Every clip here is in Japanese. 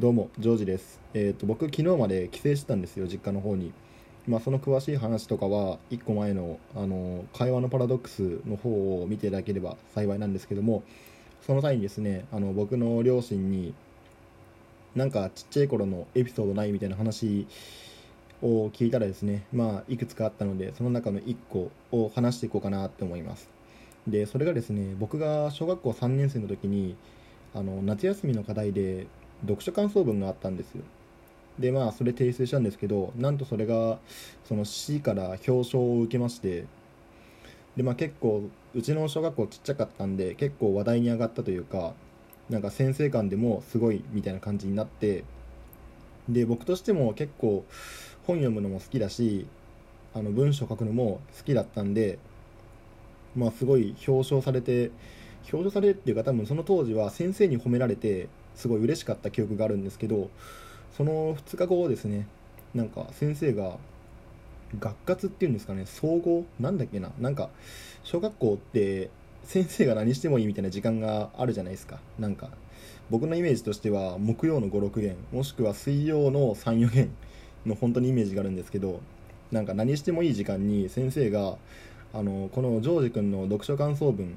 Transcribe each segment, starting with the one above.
どうも、ジョージです。えっ、と、僕、昨日まで帰省してたんですよ、実家の方に。まあ、その詳しい話とかは、1個前の、あの、会話のパラドックスの方を見ていただければ幸いなんですけども、その際にですね、あの、僕の両親に、なんかちっちゃい頃のエピソードないみたいな話を聞いたらですね、まあ、いくつかあったので、その中の1個を話していこうかなって思います。で、それがですね、僕が小学校3年生の時に、あの、夏休みの課題で、読書感想文があったんですよ。でまあそれ提出したんですけどなんとそれがその市から表彰を受けましてでまあ結構うちの小学校ちっちゃかったんで結構話題に上がったというかなんか先生間でもすごいみたいな感じになってで僕としても結構本読むのも好きだしあの文章書くのも好きだったんでまあすごい表彰されて表彰されるっていうか多分その当時は先生に褒められてすごい嬉しかった記憶があるんですけどその2日後ですねなんか先生が学活っていうんですかね総合なんだっけななんか小学校って先生が何してもいいみたいな時間があるじゃないですか。なんか僕のイメージとしては木曜の56限もしくは水曜の34限の本当にイメージがあるんですけどなんか何してもいい時間に先生があのこのジョージ君の読書感想文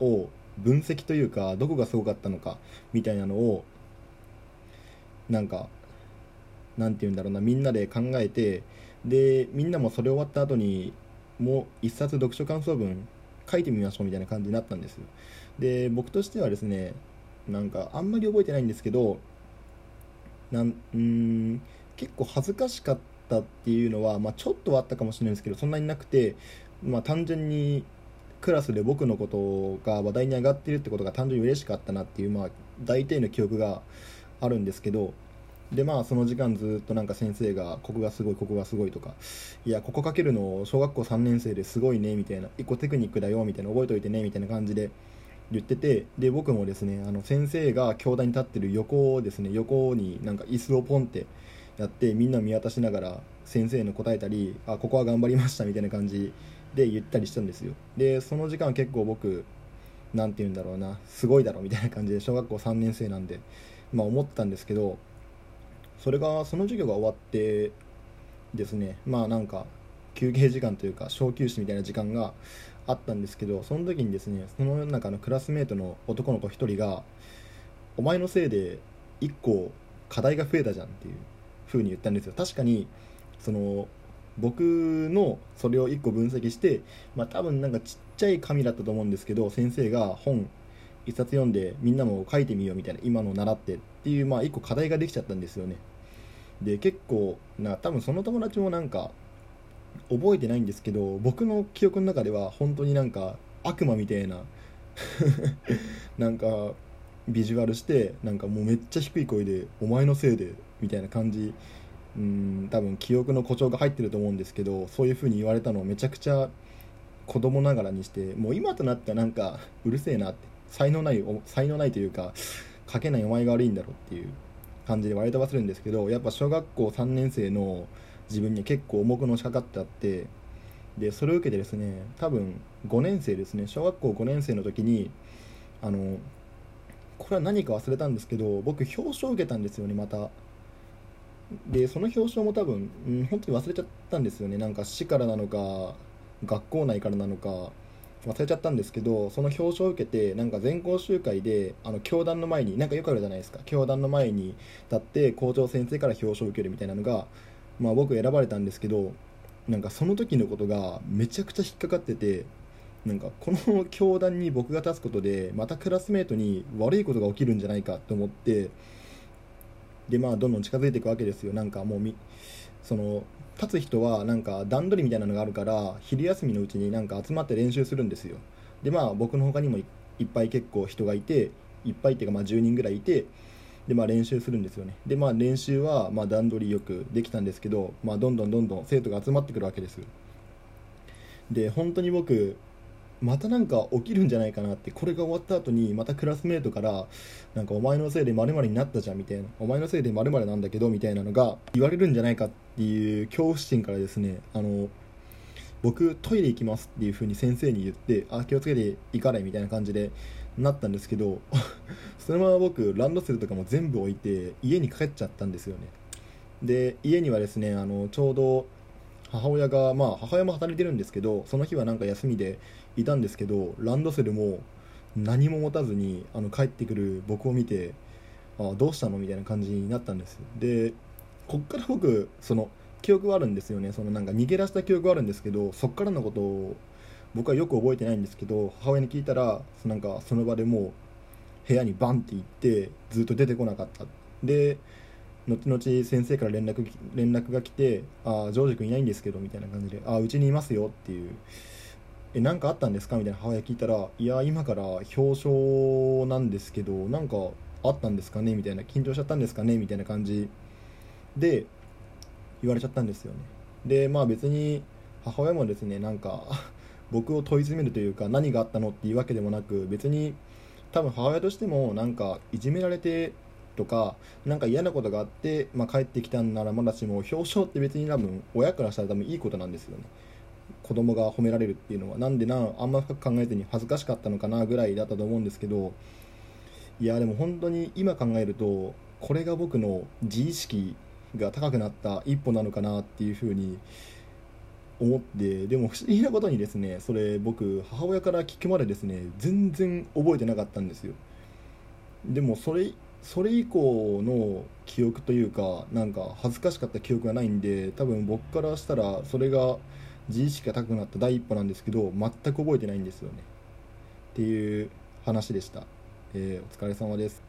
を分析というかどこがすごかったのかみたいなのをなんかなんて言うんだろうなみんなで考えてでみんなもそれ終わった後にもう一冊読書感想文書いてみましょうみたいな感じになったんですで僕としてはですねなんかあんまり覚えてないんですけどなんうん結構恥ずかしかったっていうのは、まあ、ちょっとはあったかもしれないですけどそんなになくて、まあ、単純にクラスで僕のことが話題に上がってるってことが単純に嬉しかったなっていう、まあ、大体の記憶があるんですけどでまあその時間ずっとなんか先生がここがすごいここがすごいとかいやここかけるの小学校3年生ですごいねみたいな一個テクニックだよみたいな覚えておいてねみたいな感じで言っててで僕もですねあの先生が教壇に立ってる横をですね横になんか椅子をポンってやってみんな見渡しながら先生の答えたりあここは頑張りましたみたいな感じで言ったりしたんですよ。でその時間結構僕なんて言うんだろうなすごいだろみたいな感じで小学校3年生なんでまあ思ったんですけどそれがその授業が終わってですねまあなんか休憩時間というか小休止みたいな時間があったんですけどその時にですねその中のクラスメートの男の子1人が「お前のせいで1個課題が増えたじゃん」っていう風に言ったんですよ。確かにその僕のそれを1個分析して、まあ、多分なんかちっちゃい紙だったと思うんですけど先生が本1冊読んでみんなも書いてみようみたいな今の習ってっていう、まあ、1個課題ができちゃったんですよね。で結構な多分その友達もなんか覚えてないんですけど僕の記憶の中では本当になんか悪魔みたいな なんかビジュアルしてなんかもうめっちゃ低い声で「お前のせいで」みたいな感じ。うん多分記憶の誇張が入ってると思うんですけどそういう風に言われたのをめちゃくちゃ子供ながらにしてもう今となってはなんかうるせえなって才能ない才能ないというか書けないお前が悪いんだろうっていう感じで割れ飛ばせるんですけどやっぱ小学校3年生の自分に結構重くのしかかってあってでそれを受けてですね多分5年生ですね小学校5年生の時にあのこれは何か忘れたんですけど僕表彰受けたんですよねまた。でその表彰も多分、うん、本当に忘れちゃったんですよね。なんか市からなのか学校内からなのか忘れちゃったんですけどその表彰を受けてなんか全校集会であの教団の前になんかよくあるじゃないですか。教団の前に立って校長先生から表彰を受けるみたいなのが、まあ、僕選ばれたんですけどなんかその時のことがめちゃくちゃ引っかかっててなんかこの教団に僕が立つことでまたクラスメートに悪いことが起きるんじゃないかと思ってでまあどんどん近づいていくわけですよ。なんかもうみその立つ人はなんか段取りみたいなのがあるから昼休みのうちになんか集まって練習するんですよ。でまあ僕の他にもいっぱい結構人がいていっぱいっていうかまあ10人ぐらいいてでまあ練習するんですよね。でまあ練習はまあ段取りよくできたんですけど、まあ、どんどんどんどん生徒が集まってくるわけですで本当に僕またなんか起きるんじゃないかなってこれが終わった後にまたクラスメートからなんかお前のせいで〇〇になったじゃんみたいなお前のせいで〇〇なんだけどみたいなのが言われるんじゃないかっていう恐怖心からですねあの僕トイレ行きますっていう風に先生に言ってあ気をつけて行かれみたいな感じでなったんですけど そのまま僕ランドセルとかも全部置いて家に帰っちゃったんですよね。で家にはですねあのちょうど母親がまあ母親も働いてるんですけどその日はなんか休みでいたんですけどランドセルも何も持たずにあの帰ってくる僕を見てあどうしたの？みたいな感じになったんです。でこっから僕その記憶はあるんですよね。そのなんか逃げ出した記憶はあるんですけどそっからのことを僕はよく覚えてないんですけど母親に聞いたらなんかその場でもう部屋にバンって行ってずっと出てこなかった。で後々先生から連絡連絡が来て「ああジョージ君いないんですけど」みたいな感じで「ああうちにいますよ」っていう「え何かあったんですか?」みたいな母親聞いたら「いや今から表彰なんですけどなんかあったんですかね?」みたいな「緊張しちゃったんですかね?」みたいな感じで言われちゃったんですよねでまあ別に母親もですねなんか僕を問い詰めるというか何があったのっていうわけでもなく別に多分母親としてもなんかいじめられてとかなんか嫌なことがあって、まあ、帰ってきたんならまだしも表彰って別に多分親からしたら多分いいことなんですよね。子供が褒められるっていうのは。なんでなあんま深く考えずに恥ずかしかったのかなぐらいだったと思うんですけどいやでも本当に今考えるとこれが僕の自意識が高くなった一歩なのかなっていうふうに思ってでも不思議なことにですねそれ僕母親から聞くまでですね全然覚えてなかったんですよ。でもそれそれ以降の記憶というかなんか恥ずかしかった記憶がないんで多分僕からしたらそれが自意識が高くなった第一歩なんですけど全く覚えてないんですよね。っていう話でした、えー、お疲れ様です。